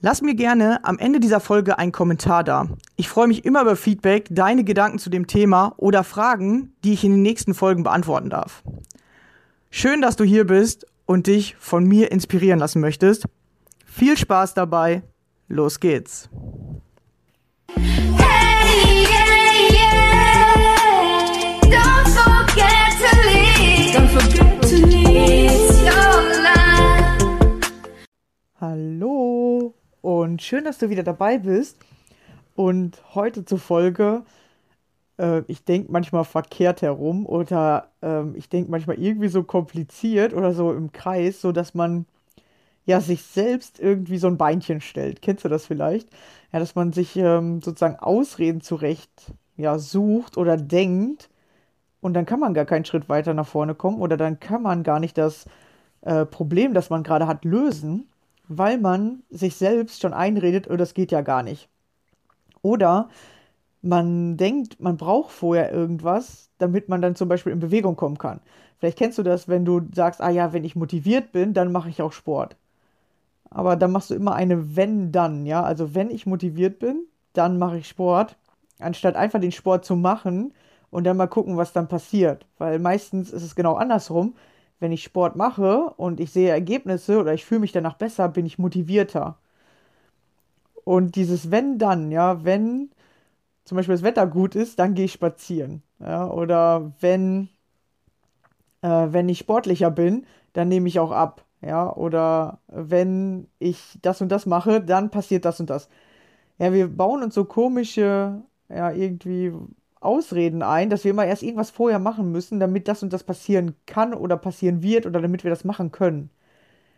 Lass mir gerne am Ende dieser Folge einen Kommentar da. Ich freue mich immer über Feedback, deine Gedanken zu dem Thema oder Fragen, die ich in den nächsten Folgen beantworten darf. Schön, dass du hier bist und dich von mir inspirieren lassen möchtest. Viel Spaß dabei. Los geht's. Hey, yeah, yeah. Don't forget to leave. Don't forget to leave your life. Hallo und schön, dass du wieder dabei bist. Und heute zur Folge, äh, ich denke manchmal verkehrt herum oder äh, ich denke manchmal irgendwie so kompliziert oder so im Kreis, so dass man ja sich selbst irgendwie so ein Beinchen stellt. Kennst du das vielleicht? Ja, dass man sich ähm, sozusagen Ausreden zurecht ja, sucht oder denkt und dann kann man gar keinen Schritt weiter nach vorne kommen oder dann kann man gar nicht das äh, Problem, das man gerade hat, lösen, weil man sich selbst schon einredet, oh, das geht ja gar nicht. Oder man denkt, man braucht vorher irgendwas, damit man dann zum Beispiel in Bewegung kommen kann. Vielleicht kennst du das, wenn du sagst, ah ja, wenn ich motiviert bin, dann mache ich auch Sport. Aber dann machst du immer eine wenn-dann, ja. Also wenn ich motiviert bin, dann mache ich Sport, anstatt einfach den Sport zu machen und dann mal gucken, was dann passiert. Weil meistens ist es genau andersrum. Wenn ich Sport mache und ich sehe Ergebnisse oder ich fühle mich danach besser, bin ich motivierter. Und dieses wenn dann, ja, wenn zum Beispiel das Wetter gut ist, dann gehe ich spazieren. Ja, oder wenn, äh, wenn ich sportlicher bin, dann nehme ich auch ab. Ja, oder wenn ich das und das mache, dann passiert das und das. Ja, wir bauen uns so komische, ja, irgendwie Ausreden ein, dass wir immer erst irgendwas vorher machen müssen, damit das und das passieren kann oder passieren wird oder damit wir das machen können.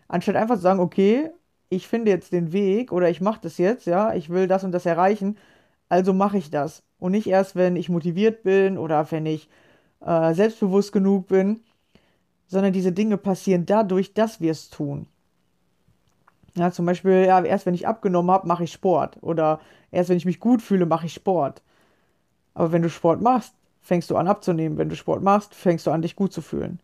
Anstatt einfach zu sagen, okay, ich finde jetzt den Weg oder ich mache das jetzt, ja, ich will das und das erreichen, also mache ich das. Und nicht erst, wenn ich motiviert bin oder wenn ich äh, selbstbewusst genug bin, sondern diese Dinge passieren dadurch, dass wir es tun. Ja, zum Beispiel, ja, erst wenn ich abgenommen habe, mache ich Sport. Oder erst wenn ich mich gut fühle, mache ich Sport. Aber wenn du Sport machst, fängst du an abzunehmen. Wenn du Sport machst, fängst du an, dich gut zu fühlen.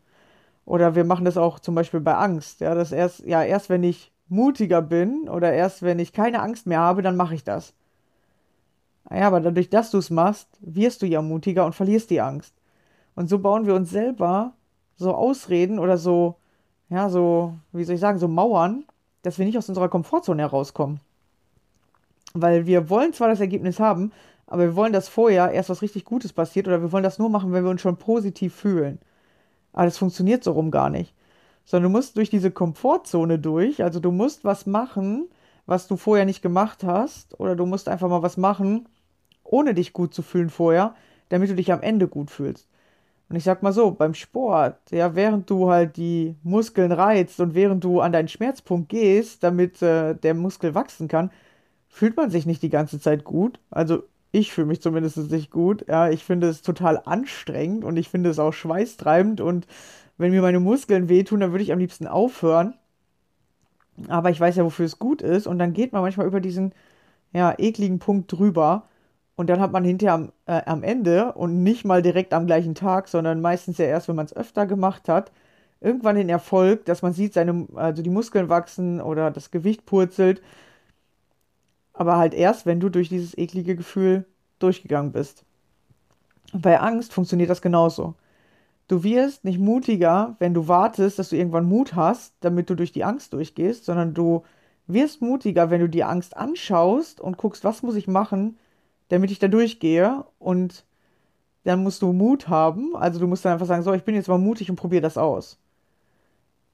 Oder wir machen das auch zum Beispiel bei Angst. Ja, das erst, ja, erst wenn ich mutiger bin oder erst wenn ich keine Angst mehr habe, dann mache ich das. Ja, aber dadurch, dass du es machst, wirst du ja mutiger und verlierst die Angst. Und so bauen wir uns selber so Ausreden oder so, ja, so, wie soll ich sagen, so Mauern, dass wir nicht aus unserer Komfortzone herauskommen. Weil wir wollen zwar das Ergebnis haben, aber wir wollen, dass vorher erst was richtig Gutes passiert oder wir wollen das nur machen, wenn wir uns schon positiv fühlen. Aber das funktioniert so rum gar nicht. Sondern du musst durch diese Komfortzone durch, also du musst was machen, was du vorher nicht gemacht hast, oder du musst einfach mal was machen, ohne dich gut zu fühlen vorher, damit du dich am Ende gut fühlst. Und ich sag mal so, beim Sport, ja, während du halt die Muskeln reizt und während du an deinen Schmerzpunkt gehst, damit äh, der Muskel wachsen kann, fühlt man sich nicht die ganze Zeit gut. Also ich fühle mich zumindest nicht gut. Ja, ich finde es total anstrengend und ich finde es auch schweißtreibend und wenn mir meine Muskeln wehtun, dann würde ich am liebsten aufhören. Aber ich weiß ja, wofür es gut ist und dann geht man manchmal über diesen ja, ekligen Punkt drüber und dann hat man hinterher am, äh, am Ende und nicht mal direkt am gleichen Tag, sondern meistens ja erst, wenn man es öfter gemacht hat, irgendwann den Erfolg, dass man sieht, seine, also die Muskeln wachsen oder das Gewicht purzelt aber halt erst, wenn du durch dieses eklige Gefühl durchgegangen bist. Und bei Angst funktioniert das genauso. Du wirst nicht mutiger, wenn du wartest, dass du irgendwann Mut hast, damit du durch die Angst durchgehst, sondern du wirst mutiger, wenn du die Angst anschaust und guckst, was muss ich machen, damit ich da durchgehe und dann musst du Mut haben. Also du musst dann einfach sagen, so, ich bin jetzt mal mutig und probiere das aus.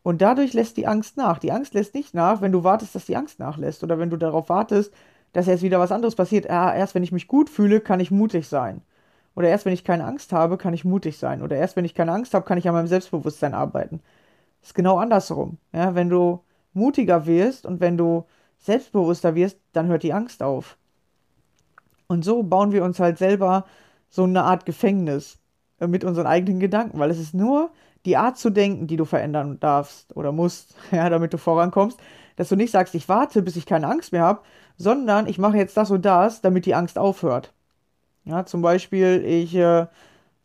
Und dadurch lässt die Angst nach. Die Angst lässt nicht nach, wenn du wartest, dass die Angst nachlässt oder wenn du darauf wartest, dass jetzt wieder was anderes passiert. Ah, erst wenn ich mich gut fühle, kann ich mutig sein. Oder erst wenn ich keine Angst habe, kann ich mutig sein. Oder erst wenn ich keine Angst habe, kann ich an meinem Selbstbewusstsein arbeiten. Das ist genau andersrum. Ja, wenn du mutiger wirst und wenn du selbstbewusster wirst, dann hört die Angst auf. Und so bauen wir uns halt selber so eine Art Gefängnis äh, mit unseren eigenen Gedanken, weil es ist nur die Art zu denken, die du verändern darfst oder musst, ja, damit du vorankommst, dass du nicht sagst, ich warte, bis ich keine Angst mehr habe, sondern ich mache jetzt das und das, damit die Angst aufhört. Ja, zum Beispiel, ich äh,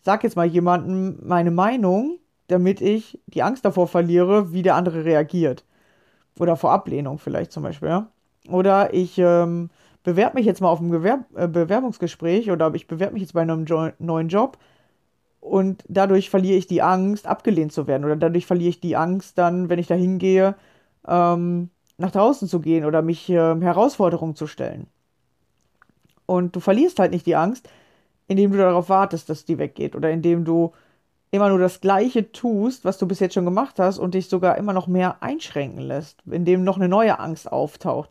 sag jetzt mal jemandem meine Meinung, damit ich die Angst davor verliere, wie der andere reagiert. Oder vor Ablehnung vielleicht zum Beispiel, ja. Oder ich ähm, bewerbe mich jetzt mal auf ein Gewerb äh, Bewerbungsgespräch oder ich bewerbe mich jetzt bei einem jo neuen Job und dadurch verliere ich die Angst, abgelehnt zu werden. Oder dadurch verliere ich die Angst dann, wenn ich da hingehe, ähm, nach draußen zu gehen oder mich äh, Herausforderungen zu stellen. Und du verlierst halt nicht die Angst, indem du darauf wartest, dass die weggeht oder indem du immer nur das Gleiche tust, was du bis jetzt schon gemacht hast und dich sogar immer noch mehr einschränken lässt, indem noch eine neue Angst auftaucht.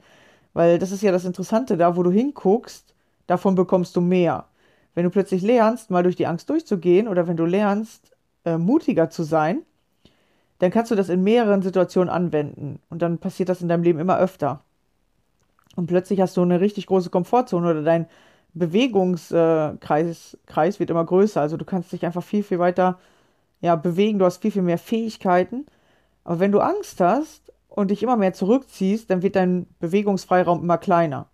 Weil das ist ja das Interessante, da wo du hinguckst, davon bekommst du mehr. Wenn du plötzlich lernst, mal durch die Angst durchzugehen oder wenn du lernst, äh, mutiger zu sein, dann kannst du das in mehreren Situationen anwenden. Und dann passiert das in deinem Leben immer öfter. Und plötzlich hast du eine richtig große Komfortzone oder dein Bewegungskreis äh, Kreis wird immer größer. Also du kannst dich einfach viel, viel weiter ja, bewegen. Du hast viel, viel mehr Fähigkeiten. Aber wenn du Angst hast und dich immer mehr zurückziehst, dann wird dein Bewegungsfreiraum immer kleiner.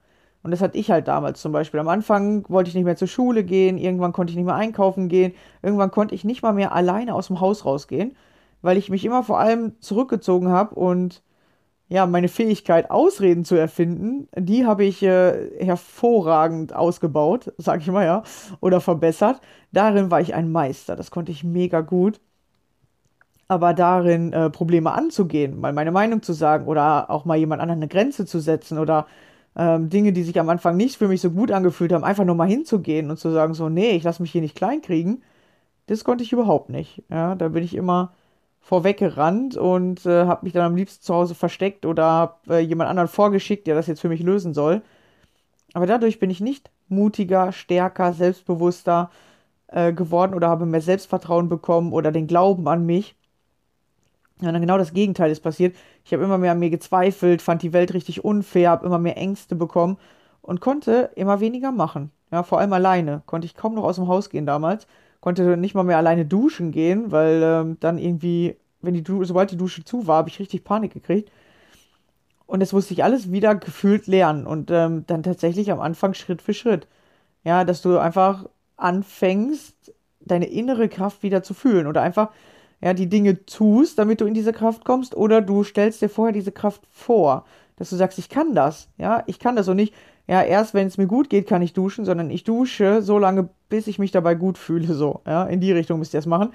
Und das hatte ich halt damals zum Beispiel. Am Anfang wollte ich nicht mehr zur Schule gehen, irgendwann konnte ich nicht mehr einkaufen gehen, irgendwann konnte ich nicht mal mehr alleine aus dem Haus rausgehen weil ich mich immer vor allem zurückgezogen habe und ja, meine Fähigkeit, Ausreden zu erfinden, die habe ich äh, hervorragend ausgebaut, sag ich mal ja, oder verbessert. Darin war ich ein Meister, das konnte ich mega gut. Aber darin äh, Probleme anzugehen, mal meine Meinung zu sagen oder auch mal jemand anderen eine Grenze zu setzen oder ähm, Dinge, die sich am Anfang nicht für mich so gut angefühlt haben, einfach nur mal hinzugehen und zu sagen so, nee, ich lasse mich hier nicht kleinkriegen, das konnte ich überhaupt nicht. Ja, da bin ich immer vorweggerannt und äh, habe mich dann am liebsten zu Hause versteckt oder habe äh, jemand anderen vorgeschickt, der das jetzt für mich lösen soll. Aber dadurch bin ich nicht mutiger, stärker, selbstbewusster äh, geworden oder habe mehr Selbstvertrauen bekommen oder den Glauben an mich. Und dann genau das Gegenteil ist passiert. Ich habe immer mehr an mir gezweifelt, fand die Welt richtig unfair, habe immer mehr Ängste bekommen und konnte immer weniger machen. Ja, vor allem alleine. Konnte ich kaum noch aus dem Haus gehen damals konnte nicht mal mehr alleine duschen gehen, weil ähm, dann irgendwie, wenn die sobald die Dusche zu war, habe ich richtig Panik gekriegt. Und das musste ich alles wieder gefühlt lernen und ähm, dann tatsächlich am Anfang Schritt für Schritt. Ja, dass du einfach anfängst, deine innere Kraft wieder zu fühlen oder einfach ja, die Dinge tust, damit du in diese Kraft kommst, oder du stellst dir vorher diese Kraft vor, dass du sagst, ich kann das, ja, ich kann das und nicht, ja, erst wenn es mir gut geht, kann ich duschen, sondern ich dusche so lange, bis ich mich dabei gut fühle, so, ja, in die Richtung müsst ihr es machen.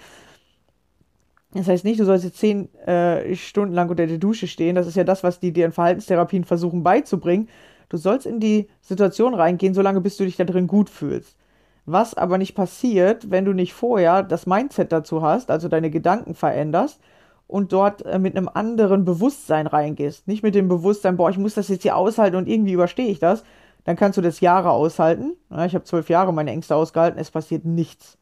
Das heißt nicht, du sollst jetzt zehn äh, Stunden lang unter der Dusche stehen. Das ist ja das, was die dir in Verhaltenstherapien versuchen beizubringen. Du sollst in die Situation reingehen, solange bis du dich da drin gut fühlst. Was aber nicht passiert, wenn du nicht vorher das Mindset dazu hast, also deine Gedanken veränderst und dort äh, mit einem anderen Bewusstsein reingehst. Nicht mit dem Bewusstsein, boah, ich muss das jetzt hier aushalten und irgendwie überstehe ich das. Dann kannst du das Jahre aushalten. Ich habe zwölf Jahre meine Ängste ausgehalten, es passiert nichts.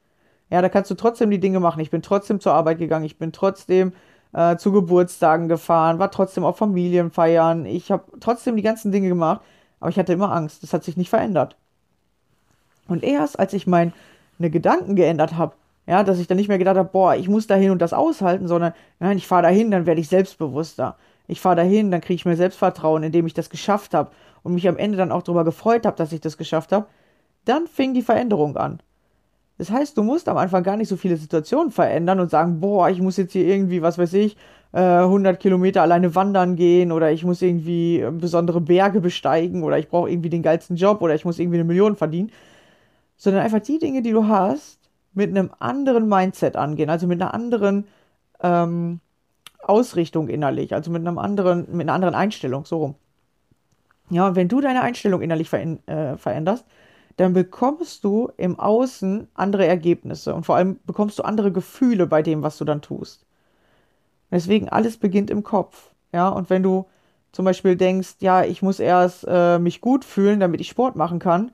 Ja, da kannst du trotzdem die Dinge machen. Ich bin trotzdem zur Arbeit gegangen, ich bin trotzdem äh, zu Geburtstagen gefahren, war trotzdem auf Familienfeiern. Ich habe trotzdem die ganzen Dinge gemacht, aber ich hatte immer Angst. Das hat sich nicht verändert. Und erst als ich meine Gedanken geändert habe, ja, dass ich dann nicht mehr gedacht habe, boah, ich muss dahin und das aushalten, sondern nein, ich fahre dahin, dann werde ich selbstbewusster. Ich fahre dahin, dann kriege ich mir Selbstvertrauen, indem ich das geschafft habe und mich am Ende dann auch darüber gefreut habe, dass ich das geschafft habe. Dann fing die Veränderung an. Das heißt, du musst am Anfang gar nicht so viele Situationen verändern und sagen, boah, ich muss jetzt hier irgendwie, was weiß ich, 100 äh, Kilometer alleine wandern gehen oder ich muss irgendwie äh, besondere Berge besteigen oder ich brauche irgendwie den geilsten Job oder ich muss irgendwie eine Million verdienen, sondern einfach die Dinge, die du hast, mit einem anderen Mindset angehen, also mit einer anderen ähm, Ausrichtung innerlich, also mit einem anderen, mit einer anderen Einstellung, so rum. Ja, und wenn du deine Einstellung innerlich äh, veränderst, dann bekommst du im Außen andere Ergebnisse und vor allem bekommst du andere Gefühle bei dem, was du dann tust. Deswegen alles beginnt im Kopf. Ja, und wenn du zum Beispiel denkst, ja, ich muss erst äh, mich gut fühlen, damit ich Sport machen kann,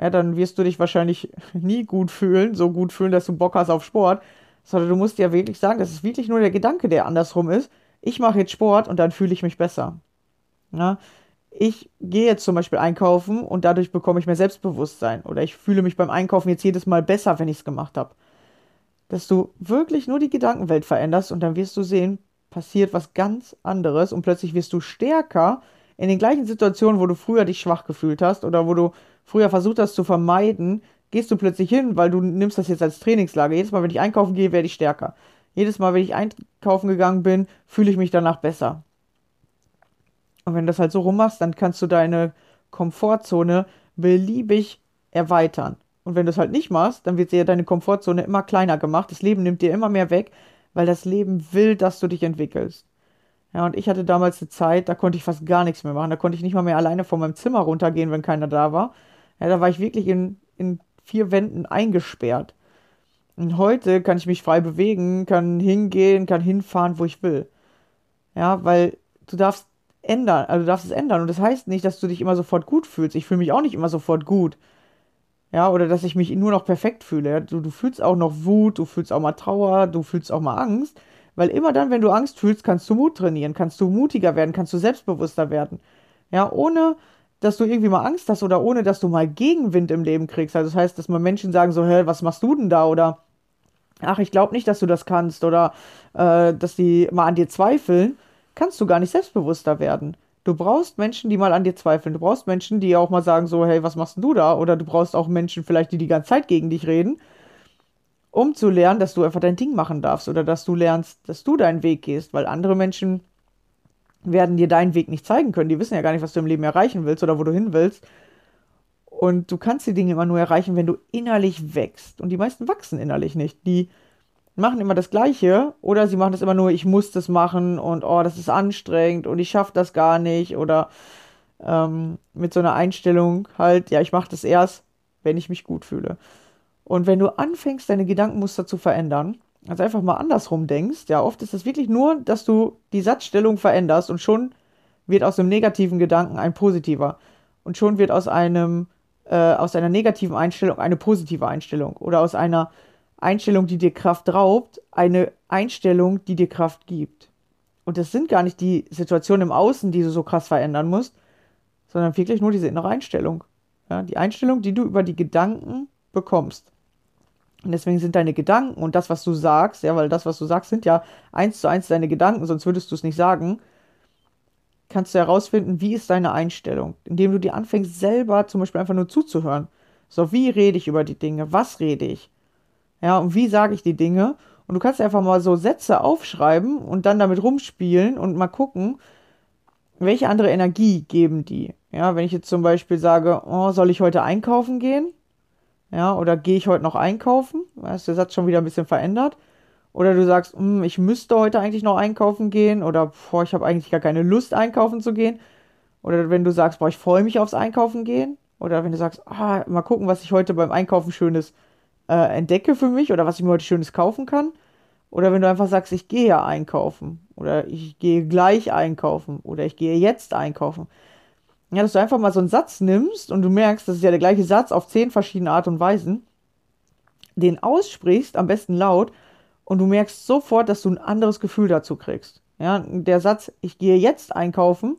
ja, dann wirst du dich wahrscheinlich nie gut fühlen, so gut fühlen, dass du Bock hast auf Sport, sondern du musst dir wirklich sagen, das ist wirklich nur der Gedanke, der andersrum ist. Ich mache jetzt Sport und dann fühle ich mich besser. Ja, ich gehe jetzt zum Beispiel einkaufen und dadurch bekomme ich mehr Selbstbewusstsein oder ich fühle mich beim Einkaufen jetzt jedes Mal besser, wenn ich es gemacht habe. Dass du wirklich nur die Gedankenwelt veränderst und dann wirst du sehen, passiert was ganz anderes und plötzlich wirst du stärker in den gleichen Situationen, wo du früher dich schwach gefühlt hast oder wo du früher versucht hast zu vermeiden, gehst du plötzlich hin, weil du nimmst das jetzt als Trainingslager. Jedes Mal, wenn ich einkaufen gehe, werde ich stärker. Jedes Mal, wenn ich einkaufen gegangen bin, fühle ich mich danach besser. Und wenn du das halt so rummachst, dann kannst du deine Komfortzone beliebig erweitern. Und wenn du es halt nicht machst, dann wird dir deine Komfortzone immer kleiner gemacht. Das Leben nimmt dir immer mehr weg, weil das Leben will, dass du dich entwickelst. Ja, und ich hatte damals eine Zeit, da konnte ich fast gar nichts mehr machen. Da konnte ich nicht mal mehr alleine von meinem Zimmer runtergehen, wenn keiner da war. Ja, da war ich wirklich in, in vier Wänden eingesperrt. Und heute kann ich mich frei bewegen, kann hingehen, kann hinfahren, wo ich will. Ja, weil du darfst ändern, also du darfst es ändern. Und das heißt nicht, dass du dich immer sofort gut fühlst. Ich fühle mich auch nicht immer sofort gut. Ja, oder dass ich mich nur noch perfekt fühle. Du, du fühlst auch noch Wut, du fühlst auch mal Trauer, du fühlst auch mal Angst. Weil immer dann, wenn du Angst fühlst, kannst du Mut trainieren, kannst du mutiger werden, kannst du selbstbewusster werden. Ja, ohne dass du irgendwie mal Angst hast oder ohne dass du mal Gegenwind im Leben kriegst. Also das heißt, dass mal Menschen sagen so, hä, was machst du denn da? Oder ach, ich glaube nicht, dass du das kannst. Oder äh, dass die mal an dir zweifeln kannst du gar nicht selbstbewusster werden. Du brauchst Menschen, die mal an dir zweifeln. Du brauchst Menschen, die auch mal sagen so, hey, was machst du da? Oder du brauchst auch Menschen vielleicht, die die ganze Zeit gegen dich reden, um zu lernen, dass du einfach dein Ding machen darfst oder dass du lernst, dass du deinen Weg gehst, weil andere Menschen werden dir deinen Weg nicht zeigen können. Die wissen ja gar nicht, was du im Leben erreichen willst oder wo du hin willst. Und du kannst die Dinge immer nur erreichen, wenn du innerlich wächst. Und die meisten wachsen innerlich nicht. Die machen immer das Gleiche oder sie machen das immer nur, ich muss das machen und oh, das ist anstrengend und ich schaffe das gar nicht oder ähm, mit so einer Einstellung halt, ja, ich mache das erst, wenn ich mich gut fühle. Und wenn du anfängst, deine Gedankenmuster zu verändern, also einfach mal andersrum denkst, ja, oft ist es wirklich nur, dass du die Satzstellung veränderst und schon wird aus einem negativen Gedanken ein positiver. Und schon wird aus einem, äh, aus einer negativen Einstellung eine positive Einstellung. Oder aus einer Einstellung, die dir Kraft raubt, eine Einstellung, die dir Kraft gibt. Und das sind gar nicht die Situationen im Außen, die du so krass verändern musst, sondern wirklich nur diese innere Einstellung. Ja, die Einstellung, die du über die Gedanken bekommst. Und deswegen sind deine Gedanken und das, was du sagst, ja, weil das, was du sagst, sind ja eins zu eins deine Gedanken, sonst würdest du es nicht sagen, kannst du herausfinden, wie ist deine Einstellung, indem du dir anfängst, selber zum Beispiel einfach nur zuzuhören. So, wie rede ich über die Dinge? Was rede ich? Ja, und wie sage ich die Dinge? Und du kannst einfach mal so Sätze aufschreiben und dann damit rumspielen und mal gucken, welche andere Energie geben die. Ja, wenn ich jetzt zum Beispiel sage, oh, soll ich heute einkaufen gehen? Ja, oder gehe ich heute noch einkaufen? Da ist der Satz schon wieder ein bisschen verändert. Oder du sagst, hm, ich müsste heute eigentlich noch einkaufen gehen. Oder boah, ich habe eigentlich gar keine Lust, einkaufen zu gehen. Oder wenn du sagst, boah, ich freue mich aufs Einkaufen gehen. Oder wenn du sagst, ah, mal gucken, was ich heute beim Einkaufen Schönes äh, entdecke für mich. Oder was ich mir heute Schönes kaufen kann. Oder wenn du einfach sagst, ich gehe einkaufen. Oder ich gehe gleich einkaufen. Oder ich gehe jetzt einkaufen. Ja, dass du einfach mal so einen Satz nimmst und du merkst, das ist ja der gleiche Satz auf zehn verschiedene Art und Weisen, den aussprichst, am besten laut, und du merkst sofort, dass du ein anderes Gefühl dazu kriegst. Ja, der Satz, ich gehe jetzt einkaufen,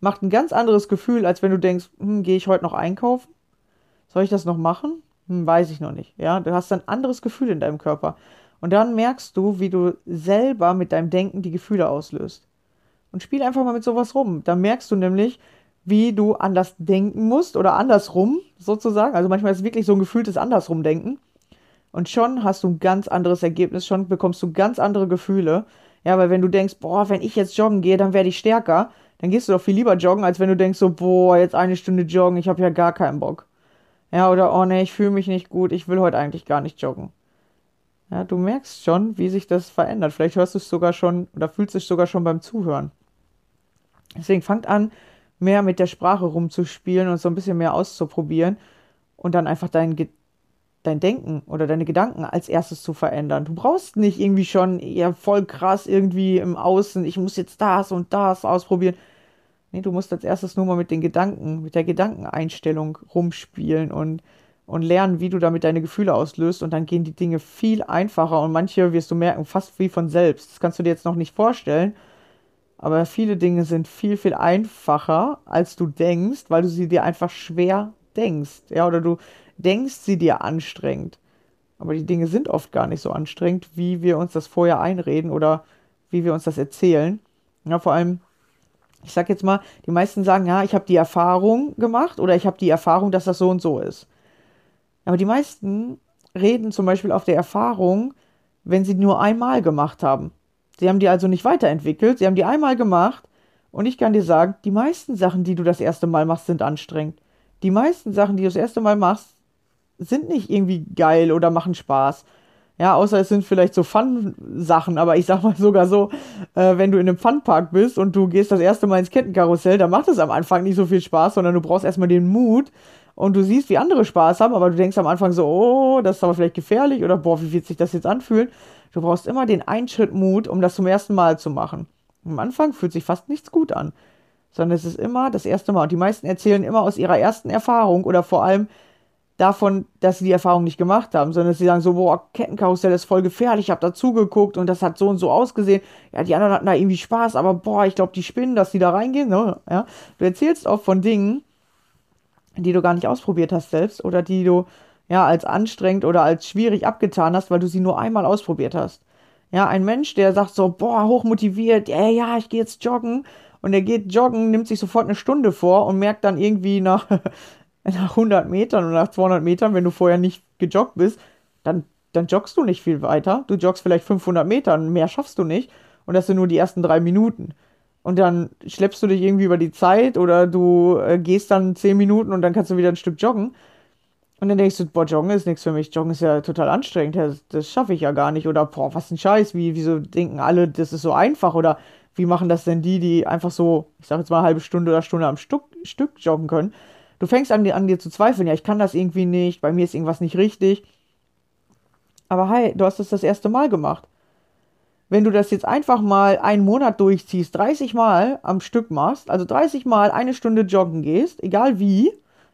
macht ein ganz anderes Gefühl, als wenn du denkst, hm, gehe ich heute noch einkaufen? Soll ich das noch machen? Hm, weiß ich noch nicht. Ja, du hast ein anderes Gefühl in deinem Körper. Und dann merkst du, wie du selber mit deinem Denken die Gefühle auslöst. Und spiel einfach mal mit sowas rum. Dann merkst du nämlich, wie du anders denken musst oder andersrum sozusagen. Also manchmal ist es wirklich so ein gefühltes Andersrumdenken. Und schon hast du ein ganz anderes Ergebnis, schon bekommst du ganz andere Gefühle. Ja, weil wenn du denkst, boah, wenn ich jetzt joggen gehe, dann werde ich stärker, dann gehst du doch viel lieber joggen, als wenn du denkst so, boah, jetzt eine Stunde joggen, ich habe ja gar keinen Bock. Ja, oder oh nee, ich fühle mich nicht gut, ich will heute eigentlich gar nicht joggen. Ja, du merkst schon, wie sich das verändert. Vielleicht hörst du es sogar schon oder fühlst es sogar schon beim Zuhören. Deswegen fangt an, mehr mit der Sprache rumzuspielen und so ein bisschen mehr auszuprobieren und dann einfach dein, dein Denken oder deine Gedanken als erstes zu verändern. Du brauchst nicht irgendwie schon ja, voll krass irgendwie im Außen, ich muss jetzt das und das ausprobieren. Nee, du musst als erstes nur mal mit den Gedanken, mit der Gedankeneinstellung rumspielen und, und lernen, wie du damit deine Gefühle auslöst und dann gehen die Dinge viel einfacher und manche wirst du merken, fast wie von selbst. Das kannst du dir jetzt noch nicht vorstellen, aber viele Dinge sind viel, viel einfacher, als du denkst, weil du sie dir einfach schwer denkst. Ja, oder du denkst sie dir anstrengend. Aber die Dinge sind oft gar nicht so anstrengend, wie wir uns das vorher einreden oder wie wir uns das erzählen. Ja, vor allem, ich sag jetzt mal, die meisten sagen, ja, ich habe die Erfahrung gemacht oder ich habe die Erfahrung, dass das so und so ist. Aber die meisten reden zum Beispiel auf der Erfahrung, wenn sie nur einmal gemacht haben. Sie haben die also nicht weiterentwickelt, sie haben die einmal gemacht und ich kann dir sagen, die meisten Sachen, die du das erste Mal machst, sind anstrengend. Die meisten Sachen, die du das erste Mal machst, sind nicht irgendwie geil oder machen Spaß. Ja, außer es sind vielleicht so Fun-Sachen, aber ich sag mal sogar so, äh, wenn du in einem Funpark bist und du gehst das erste Mal ins Kettenkarussell, dann macht es am Anfang nicht so viel Spaß, sondern du brauchst erstmal den Mut und du siehst, wie andere Spaß haben, aber du denkst am Anfang so, oh, das ist aber vielleicht gefährlich oder boah, wie wird sich das jetzt anfühlen? Du brauchst immer den einen Schritt Mut, um das zum ersten Mal zu machen. Am Anfang fühlt sich fast nichts gut an, sondern es ist immer das erste Mal. Und die meisten erzählen immer aus ihrer ersten Erfahrung oder vor allem davon, dass sie die Erfahrung nicht gemacht haben, sondern sie sagen so, boah, Kettenkarussell ist voll gefährlich, ich habe dazugeguckt und das hat so und so ausgesehen. Ja, die anderen hatten da irgendwie Spaß, aber boah, ich glaube, die spinnen, dass die da reingehen. Ne? Ja? Du erzählst oft von Dingen, die du gar nicht ausprobiert hast selbst oder die du ja, als anstrengend oder als schwierig abgetan hast, weil du sie nur einmal ausprobiert hast. Ja, ein Mensch, der sagt so, boah, hochmotiviert, ja, ja, ich gehe jetzt joggen und er geht joggen, nimmt sich sofort eine Stunde vor und merkt dann irgendwie nach, nach 100 Metern oder nach 200 Metern, wenn du vorher nicht gejoggt bist, dann, dann joggst du nicht viel weiter. Du joggst vielleicht 500 Meter, mehr schaffst du nicht und das sind nur die ersten drei Minuten. Und dann schleppst du dich irgendwie über die Zeit oder du äh, gehst dann 10 Minuten und dann kannst du wieder ein Stück joggen. Und dann denkst du, boah, Joggen ist nichts für mich. Joggen ist ja total anstrengend. Das, das schaffe ich ja gar nicht. Oder, boah, was ein Scheiß. Wie, wieso denken alle, das ist so einfach? Oder wie machen das denn die, die einfach so, ich sag jetzt mal, halbe Stunde oder Stunde am Stück, Stück joggen können? Du fängst an, an dir zu zweifeln. Ja, ich kann das irgendwie nicht. Bei mir ist irgendwas nicht richtig. Aber hey, du hast das das erste Mal gemacht. Wenn du das jetzt einfach mal einen Monat durchziehst, 30 Mal am Stück machst, also 30 Mal eine Stunde joggen gehst, egal wie,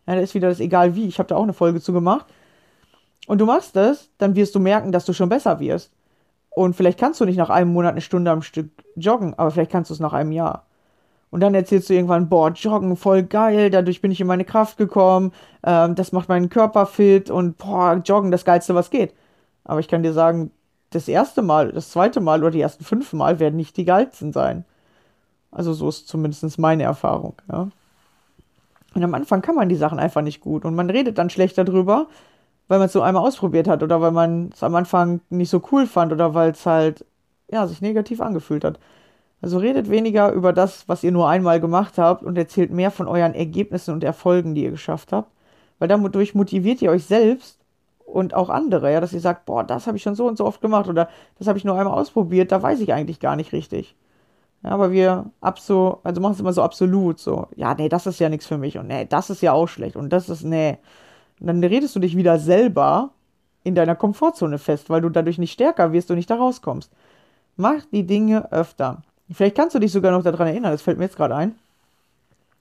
ja, da ist wieder das egal wie. Ich habe da auch eine Folge zu gemacht. Und du machst das, dann wirst du merken, dass du schon besser wirst. Und vielleicht kannst du nicht nach einem Monat eine Stunde am Stück joggen, aber vielleicht kannst du es nach einem Jahr. Und dann erzählst du irgendwann, boah, joggen, voll geil, dadurch bin ich in meine Kraft gekommen, ähm, das macht meinen Körper fit und boah, joggen, das geilste, was geht. Aber ich kann dir sagen, das erste Mal, das zweite Mal oder die ersten fünf Mal werden nicht die geilsten sein. Also so ist zumindest meine Erfahrung, ja. Und am Anfang kann man die Sachen einfach nicht gut. Und man redet dann schlecht darüber, weil man es so einmal ausprobiert hat oder weil man es am Anfang nicht so cool fand oder weil es halt, ja, sich negativ angefühlt hat. Also redet weniger über das, was ihr nur einmal gemacht habt und erzählt mehr von euren Ergebnissen und Erfolgen, die ihr geschafft habt. Weil dadurch motiviert ihr euch selbst und auch andere, ja, dass ihr sagt, boah, das habe ich schon so und so oft gemacht oder das habe ich nur einmal ausprobiert, da weiß ich eigentlich gar nicht richtig. Ja, aber wir abso, also machen es immer so absolut, so, ja, nee, das ist ja nichts für mich und nee, das ist ja auch schlecht und das ist, nee. Und dann redest du dich wieder selber in deiner Komfortzone fest, weil du dadurch nicht stärker wirst und nicht da rauskommst. Mach die Dinge öfter. Vielleicht kannst du dich sogar noch daran erinnern, das fällt mir jetzt gerade ein.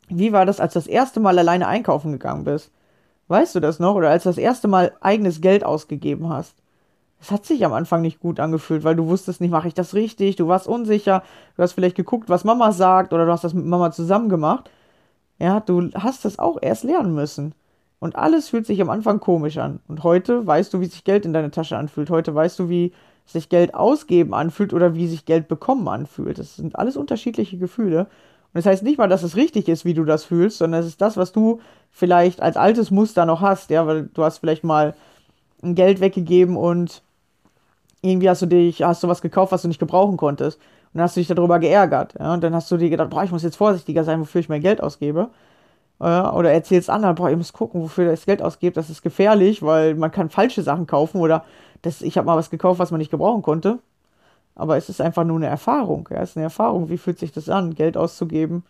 Wie war das, als du das erste Mal alleine einkaufen gegangen bist? Weißt du das noch? Oder als du das erste Mal eigenes Geld ausgegeben hast? Es hat sich am Anfang nicht gut angefühlt, weil du wusstest nicht, mache ich das richtig, du warst unsicher, du hast vielleicht geguckt, was Mama sagt, oder du hast das mit Mama zusammen gemacht. Ja, du hast das auch erst lernen müssen. Und alles fühlt sich am Anfang komisch an. Und heute weißt du, wie sich Geld in deiner Tasche anfühlt. Heute weißt du, wie sich Geld ausgeben anfühlt oder wie sich Geld bekommen anfühlt. Das sind alles unterschiedliche Gefühle. Und das heißt nicht mal, dass es richtig ist, wie du das fühlst, sondern es ist das, was du vielleicht als altes Muster noch hast, ja, weil du hast vielleicht mal ein Geld weggegeben und irgendwie hast du dich, hast du was gekauft, was du nicht gebrauchen konntest. Und dann hast du dich darüber geärgert, ja, und dann hast du dir gedacht, boah, ich muss jetzt vorsichtiger sein, wofür ich mein Geld ausgebe. Oder erzählst anderen, boah, ihr müsst gucken, wofür ihr das Geld ausgebt, das ist gefährlich, weil man kann falsche Sachen kaufen oder das, ich habe mal was gekauft, was man nicht gebrauchen konnte. Aber es ist einfach nur eine Erfahrung. Ja, es ist eine Erfahrung. Wie fühlt sich das an, Geld auszugeben,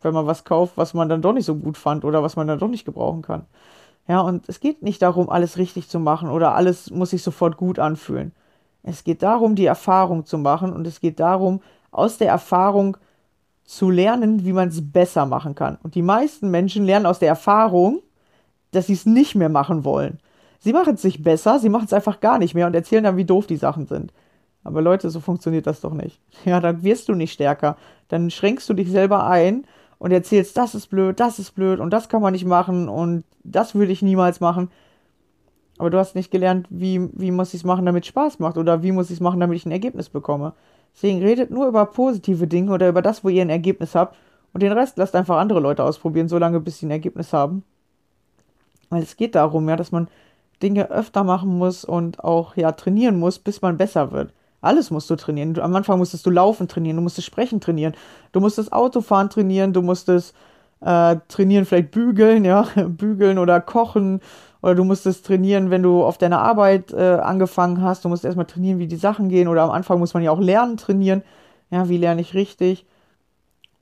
wenn man was kauft, was man dann doch nicht so gut fand oder was man dann doch nicht gebrauchen kann. Ja, und es geht nicht darum, alles richtig zu machen oder alles muss sich sofort gut anfühlen. Es geht darum, die Erfahrung zu machen und es geht darum, aus der Erfahrung zu lernen, wie man es besser machen kann. Und die meisten Menschen lernen aus der Erfahrung, dass sie es nicht mehr machen wollen. Sie machen es nicht besser, sie machen es einfach gar nicht mehr und erzählen dann, wie doof die Sachen sind. Aber Leute, so funktioniert das doch nicht. Ja, dann wirst du nicht stärker. Dann schränkst du dich selber ein und erzählst, das ist blöd, das ist blöd und das kann man nicht machen und das würde ich niemals machen. Aber du hast nicht gelernt, wie, wie muss ich es machen, damit es Spaß macht oder wie muss ich es machen, damit ich ein Ergebnis bekomme. Deswegen redet nur über positive Dinge oder über das, wo ihr ein Ergebnis habt und den Rest lasst einfach andere Leute ausprobieren, solange bis sie ein Ergebnis haben. Weil es geht darum, ja, dass man Dinge öfter machen muss und auch ja trainieren muss, bis man besser wird. Alles musst du trainieren. am Anfang musstest du laufen trainieren, du musstest sprechen trainieren, du musstest Autofahren trainieren, du musstest äh, trainieren, vielleicht bügeln, ja, bügeln oder kochen. Oder du musstest trainieren, wenn du auf deiner Arbeit äh, angefangen hast. Du musst erstmal trainieren, wie die Sachen gehen. Oder am Anfang muss man ja auch lernen, trainieren. Ja, wie lerne ich richtig?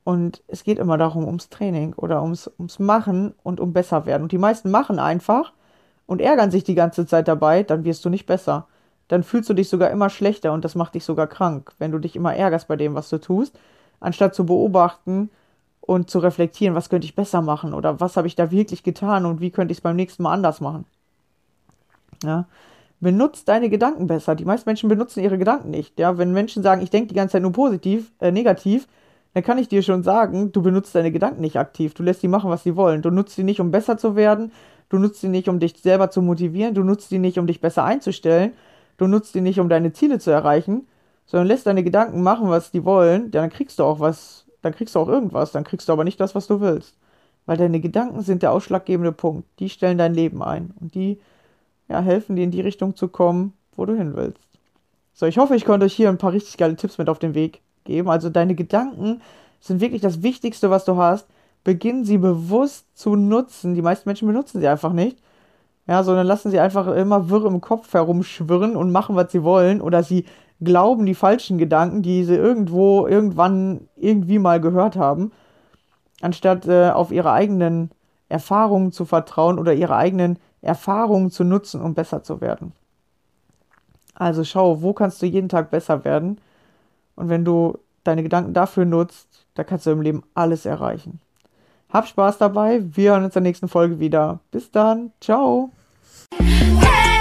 Und es geht immer darum, ums Training oder ums, ums Machen und um besser werden. Und die meisten machen einfach und ärgern sich die ganze Zeit dabei, dann wirst du nicht besser. Dann fühlst du dich sogar immer schlechter und das macht dich sogar krank, wenn du dich immer ärgerst bei dem, was du tust, anstatt zu beobachten und zu reflektieren, was könnte ich besser machen oder was habe ich da wirklich getan und wie könnte ich es beim nächsten Mal anders machen. Ja. Benutzt deine Gedanken besser. Die meisten Menschen benutzen ihre Gedanken nicht. Ja, wenn Menschen sagen, ich denke die ganze Zeit nur positiv, äh, negativ, dann kann ich dir schon sagen, du benutzt deine Gedanken nicht aktiv. Du lässt sie machen, was sie wollen. Du nutzt sie nicht, um besser zu werden. Du nutzt sie nicht, um dich selber zu motivieren. Du nutzt sie nicht, um dich besser einzustellen. Du nutzt sie nicht, um deine Ziele zu erreichen, sondern lässt deine Gedanken machen, was die wollen. Dann kriegst du auch was. Dann kriegst du auch irgendwas. Dann kriegst du aber nicht das, was du willst. Weil deine Gedanken sind der ausschlaggebende Punkt. Die stellen dein Leben ein. Und die ja, helfen dir in die Richtung zu kommen, wo du hin willst. So, ich hoffe, ich konnte euch hier ein paar richtig geile Tipps mit auf den Weg geben. Also deine Gedanken sind wirklich das Wichtigste, was du hast beginnen sie bewusst zu nutzen. Die meisten Menschen benutzen sie einfach nicht. Ja, sondern lassen sie einfach immer wirr im Kopf herumschwirren und machen, was sie wollen. Oder sie glauben die falschen Gedanken, die sie irgendwo, irgendwann, irgendwie mal gehört haben, anstatt äh, auf ihre eigenen Erfahrungen zu vertrauen oder ihre eigenen Erfahrungen zu nutzen, um besser zu werden. Also schau, wo kannst du jeden Tag besser werden? Und wenn du deine Gedanken dafür nutzt, da kannst du im Leben alles erreichen. Hab Spaß dabei. Wir hören uns in der nächsten Folge wieder. Bis dann. Ciao. Hey!